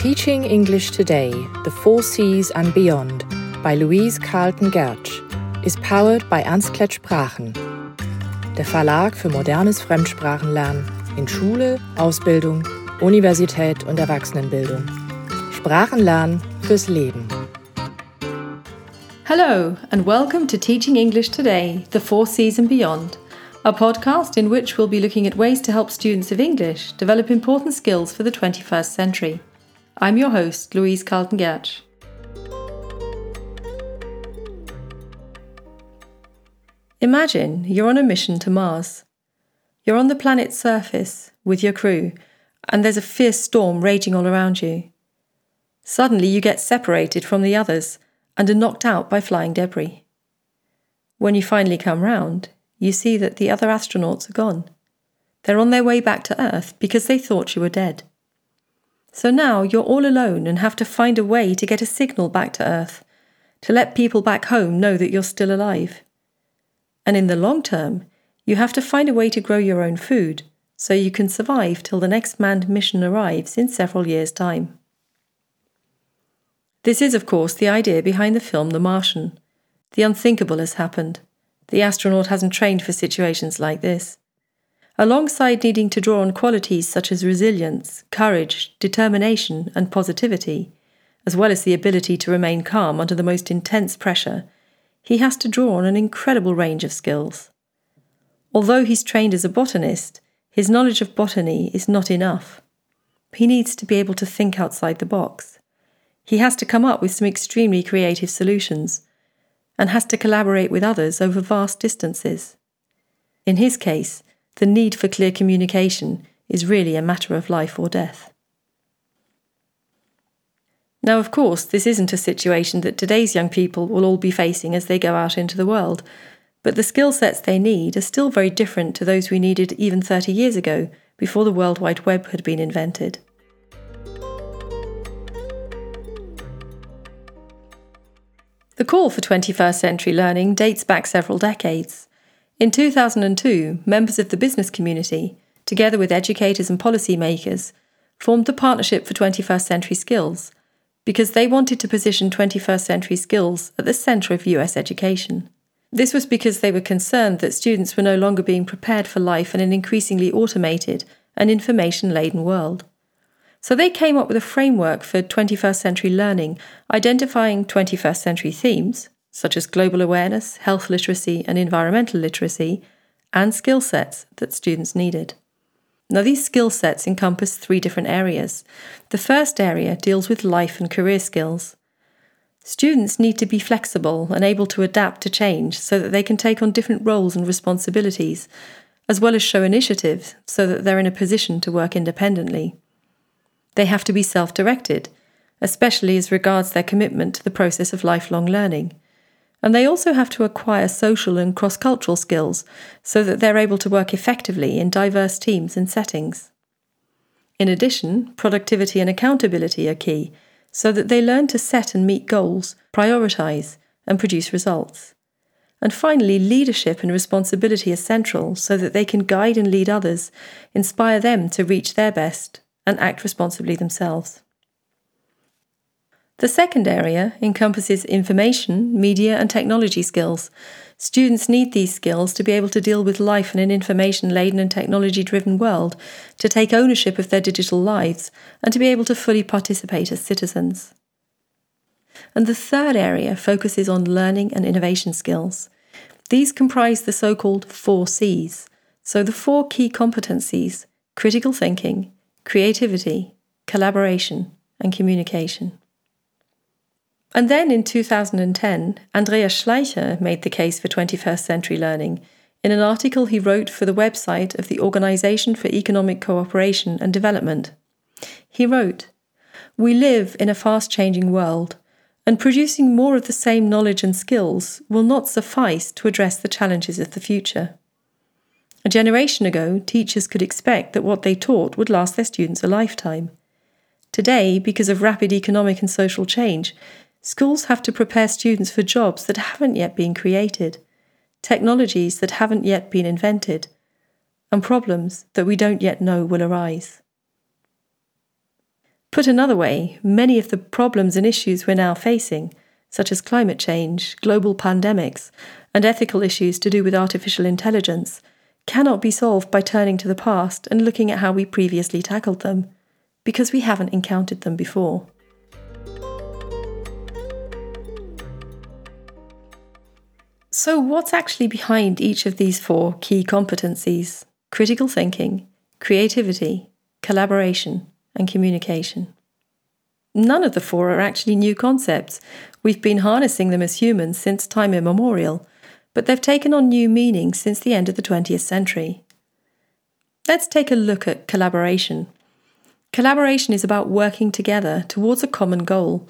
Teaching English Today, The Four C's and Beyond by Louise Carlton Gertsch is powered by Ernst Klett Sprachen, der Verlag für modernes Fremdsprachenlernen in Schule, Ausbildung, Universität und Erwachsenenbildung. Sprachenlernen fürs Leben. Hello, and welcome to Teaching English Today, The Four C's and Beyond, a podcast in which we'll be looking at ways to help students of English develop important skills for the 21st century. I'm your host, Louise Carlton Gertsch. Imagine you're on a mission to Mars. You're on the planet's surface with your crew, and there's a fierce storm raging all around you. Suddenly, you get separated from the others and are knocked out by flying debris. When you finally come round, you see that the other astronauts are gone. They're on their way back to Earth because they thought you were dead. So now you're all alone and have to find a way to get a signal back to Earth, to let people back home know that you're still alive. And in the long term, you have to find a way to grow your own food so you can survive till the next manned mission arrives in several years' time. This is, of course, the idea behind the film The Martian. The unthinkable has happened. The astronaut hasn't trained for situations like this. Alongside needing to draw on qualities such as resilience, courage, determination, and positivity, as well as the ability to remain calm under the most intense pressure, he has to draw on an incredible range of skills. Although he's trained as a botanist, his knowledge of botany is not enough. He needs to be able to think outside the box. He has to come up with some extremely creative solutions and has to collaborate with others over vast distances. In his case, the need for clear communication is really a matter of life or death. Now, of course, this isn't a situation that today's young people will all be facing as they go out into the world, but the skill sets they need are still very different to those we needed even 30 years ago, before the World Wide Web had been invented. The call for 21st century learning dates back several decades. In 2002, members of the business community, together with educators and policymakers, formed the Partnership for 21st Century Skills because they wanted to position 21st century skills at the centre of US education. This was because they were concerned that students were no longer being prepared for life in an increasingly automated and information laden world. So they came up with a framework for 21st century learning, identifying 21st century themes, such as global awareness, health literacy, and environmental literacy, and skill sets that students needed. Now, these skill sets encompass three different areas. The first area deals with life and career skills. Students need to be flexible and able to adapt to change so that they can take on different roles and responsibilities, as well as show initiative so that they're in a position to work independently. They have to be self directed, especially as regards their commitment to the process of lifelong learning. And they also have to acquire social and cross cultural skills so that they're able to work effectively in diverse teams and settings. In addition, productivity and accountability are key so that they learn to set and meet goals, prioritize, and produce results. And finally, leadership and responsibility are central so that they can guide and lead others, inspire them to reach their best, and act responsibly themselves. The second area encompasses information, media, and technology skills. Students need these skills to be able to deal with life in an information laden and technology driven world, to take ownership of their digital lives, and to be able to fully participate as citizens. And the third area focuses on learning and innovation skills. These comprise the so called four C's, so the four key competencies critical thinking, creativity, collaboration, and communication. And then in 2010, Andreas Schleicher made the case for 21st century learning in an article he wrote for the website of the Organization for Economic Cooperation and Development. He wrote, We live in a fast changing world, and producing more of the same knowledge and skills will not suffice to address the challenges of the future. A generation ago, teachers could expect that what they taught would last their students a lifetime. Today, because of rapid economic and social change, Schools have to prepare students for jobs that haven't yet been created, technologies that haven't yet been invented, and problems that we don't yet know will arise. Put another way, many of the problems and issues we're now facing, such as climate change, global pandemics, and ethical issues to do with artificial intelligence, cannot be solved by turning to the past and looking at how we previously tackled them, because we haven't encountered them before. So, what's actually behind each of these four key competencies critical thinking, creativity, collaboration, and communication? None of the four are actually new concepts. We've been harnessing them as humans since time immemorial, but they've taken on new meaning since the end of the 20th century. Let's take a look at collaboration. Collaboration is about working together towards a common goal.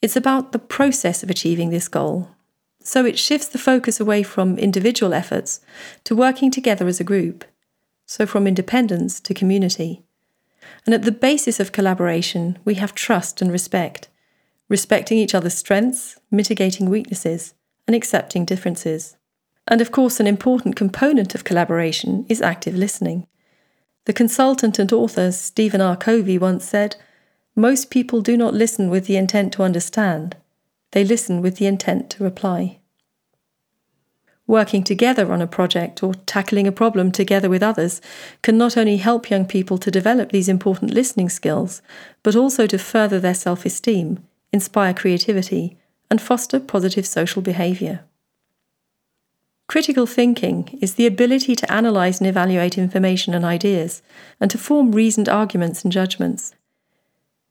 It's about the process of achieving this goal, so it shifts the focus away from individual efforts to working together as a group, so from independence to community. And at the basis of collaboration, we have trust and respect, respecting each other's strengths, mitigating weaknesses, and accepting differences. And of course, an important component of collaboration is active listening. The consultant and author Stephen R. Covey once said, Most people do not listen with the intent to understand, they listen with the intent to reply. Working together on a project or tackling a problem together with others can not only help young people to develop these important listening skills, but also to further their self esteem, inspire creativity, and foster positive social behaviour. Critical thinking is the ability to analyse and evaluate information and ideas, and to form reasoned arguments and judgments.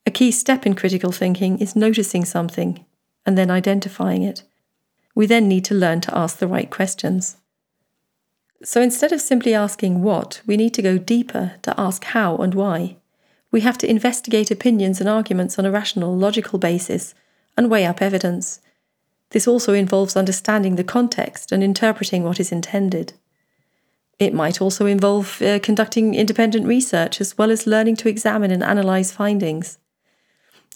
A key step in critical thinking is noticing something and then identifying it. We then need to learn to ask the right questions. So instead of simply asking what, we need to go deeper to ask how and why. We have to investigate opinions and arguments on a rational, logical basis and weigh up evidence. This also involves understanding the context and interpreting what is intended. It might also involve uh, conducting independent research as well as learning to examine and analyse findings.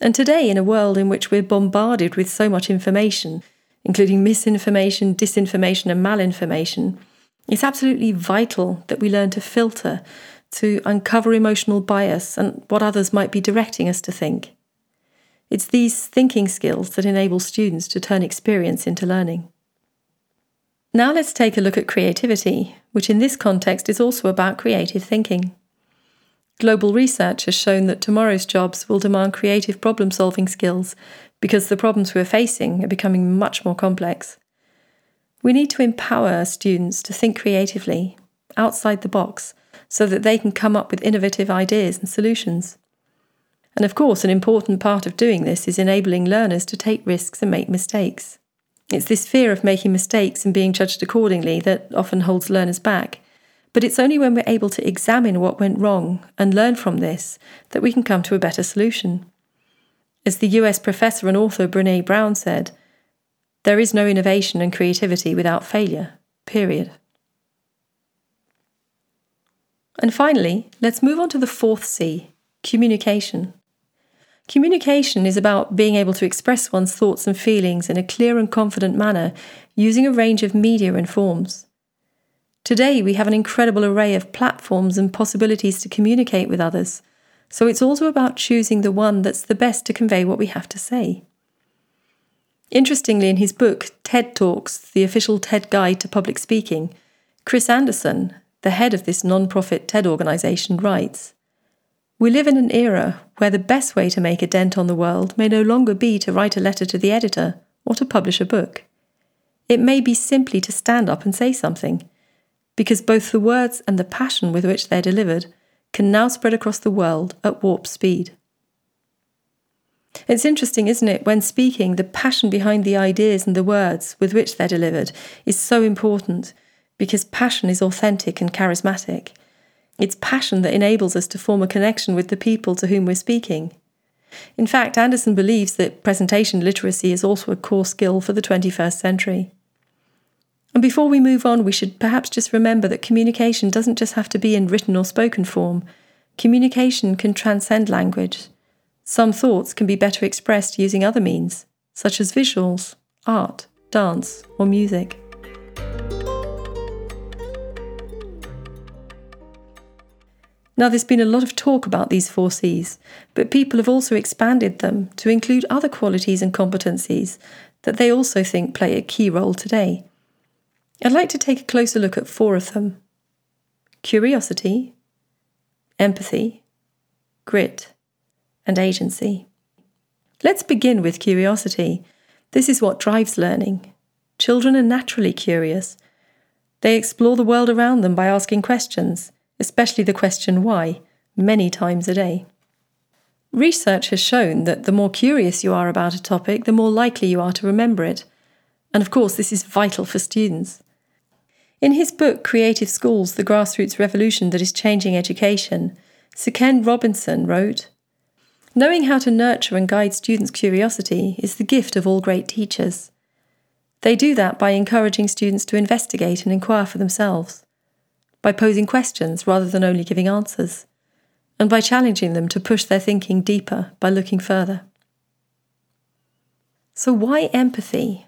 And today, in a world in which we're bombarded with so much information, including misinformation, disinformation, and malinformation, it's absolutely vital that we learn to filter, to uncover emotional bias and what others might be directing us to think. It's these thinking skills that enable students to turn experience into learning. Now let's take a look at creativity, which in this context is also about creative thinking. Global research has shown that tomorrow's jobs will demand creative problem solving skills because the problems we're facing are becoming much more complex. We need to empower students to think creatively, outside the box, so that they can come up with innovative ideas and solutions. And of course, an important part of doing this is enabling learners to take risks and make mistakes. It's this fear of making mistakes and being judged accordingly that often holds learners back. But it's only when we're able to examine what went wrong and learn from this that we can come to a better solution. As the US professor and author Brene Brown said, there is no innovation and creativity without failure, period. And finally, let's move on to the fourth C communication. Communication is about being able to express one's thoughts and feelings in a clear and confident manner using a range of media and forms. Today, we have an incredible array of platforms and possibilities to communicate with others so it's also about choosing the one that's the best to convey what we have to say. Interestingly, in his book, TED Talks The Official TED Guide to Public Speaking, Chris Anderson, the head of this non profit TED organization, writes We live in an era where the best way to make a dent on the world may no longer be to write a letter to the editor or to publish a book. It may be simply to stand up and say something, because both the words and the passion with which they're delivered can now spread across the world at warp speed. It's interesting, isn't it, when speaking, the passion behind the ideas and the words with which they're delivered is so important because passion is authentic and charismatic. It's passion that enables us to form a connection with the people to whom we're speaking. In fact, Anderson believes that presentation literacy is also a core skill for the 21st century. And before we move on, we should perhaps just remember that communication doesn't just have to be in written or spoken form. Communication can transcend language. Some thoughts can be better expressed using other means, such as visuals, art, dance, or music. Now, there's been a lot of talk about these four C's, but people have also expanded them to include other qualities and competencies that they also think play a key role today. I'd like to take a closer look at four of them curiosity, empathy, grit, and agency. Let's begin with curiosity. This is what drives learning. Children are naturally curious. They explore the world around them by asking questions, especially the question why, many times a day. Research has shown that the more curious you are about a topic, the more likely you are to remember it. And of course, this is vital for students. In his book Creative Schools The Grassroots Revolution That Is Changing Education, Sir Ken Robinson wrote Knowing how to nurture and guide students' curiosity is the gift of all great teachers. They do that by encouraging students to investigate and inquire for themselves, by posing questions rather than only giving answers, and by challenging them to push their thinking deeper by looking further. So, why empathy?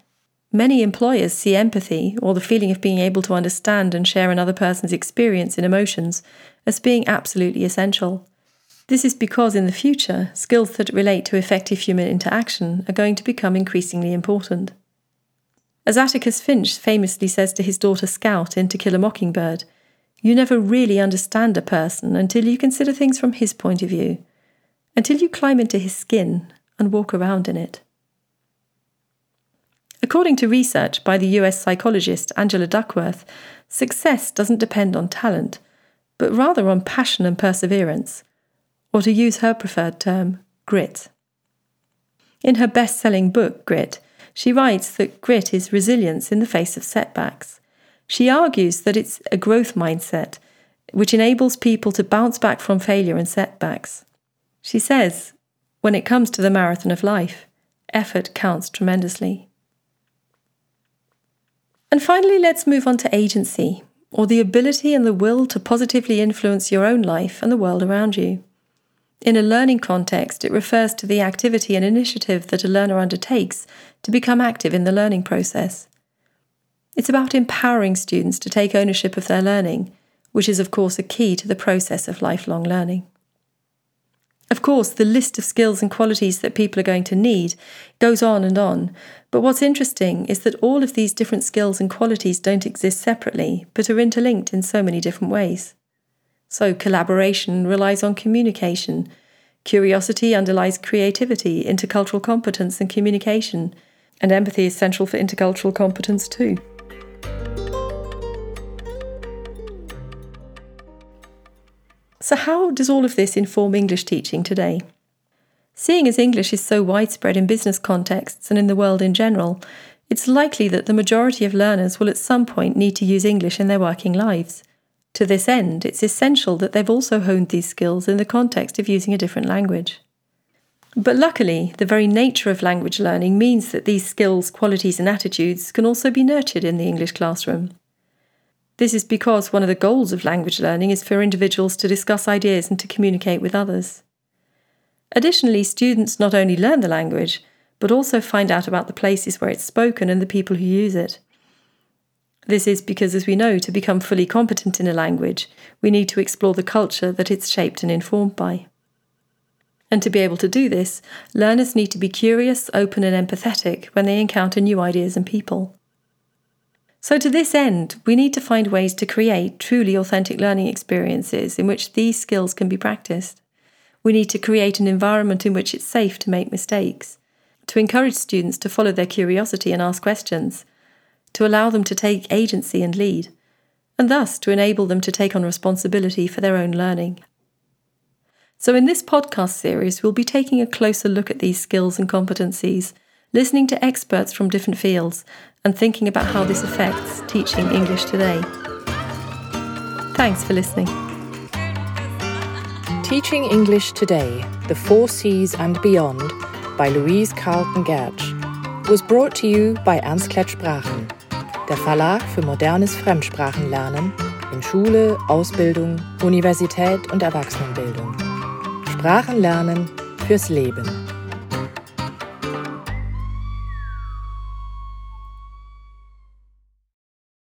Many employers see empathy, or the feeling of being able to understand and share another person's experience and emotions, as being absolutely essential. This is because in the future, skills that relate to effective human interaction are going to become increasingly important. As Atticus Finch famously says to his daughter Scout in To Kill a Mockingbird, you never really understand a person until you consider things from his point of view, until you climb into his skin and walk around in it. According to research by the US psychologist Angela Duckworth, success doesn't depend on talent, but rather on passion and perseverance, or to use her preferred term, grit. In her best selling book, Grit, she writes that grit is resilience in the face of setbacks. She argues that it's a growth mindset which enables people to bounce back from failure and setbacks. She says, when it comes to the marathon of life, effort counts tremendously. And finally, let's move on to agency, or the ability and the will to positively influence your own life and the world around you. In a learning context, it refers to the activity and initiative that a learner undertakes to become active in the learning process. It's about empowering students to take ownership of their learning, which is, of course, a key to the process of lifelong learning. Of course, the list of skills and qualities that people are going to need goes on and on, but what's interesting is that all of these different skills and qualities don't exist separately, but are interlinked in so many different ways. So, collaboration relies on communication. Curiosity underlies creativity, intercultural competence, and communication. And empathy is central for intercultural competence too. So, how does all of this inform English teaching today? Seeing as English is so widespread in business contexts and in the world in general, it's likely that the majority of learners will at some point need to use English in their working lives. To this end, it's essential that they've also honed these skills in the context of using a different language. But luckily, the very nature of language learning means that these skills, qualities, and attitudes can also be nurtured in the English classroom. This is because one of the goals of language learning is for individuals to discuss ideas and to communicate with others. Additionally, students not only learn the language, but also find out about the places where it's spoken and the people who use it. This is because, as we know, to become fully competent in a language, we need to explore the culture that it's shaped and informed by. And to be able to do this, learners need to be curious, open, and empathetic when they encounter new ideas and people. So, to this end, we need to find ways to create truly authentic learning experiences in which these skills can be practiced. We need to create an environment in which it's safe to make mistakes, to encourage students to follow their curiosity and ask questions, to allow them to take agency and lead, and thus to enable them to take on responsibility for their own learning. So, in this podcast series, we'll be taking a closer look at these skills and competencies, listening to experts from different fields, and thinking about how this affects teaching English today. Thanks for listening. Teaching English Today The Four C's and Beyond by Louise Carlton Gertsch was brought to you by Ernst Klett Sprachen der Verlag für modernes Fremdsprachenlernen in Schule, Ausbildung, Universität und Erwachsenenbildung. Sprachenlernen fürs Leben.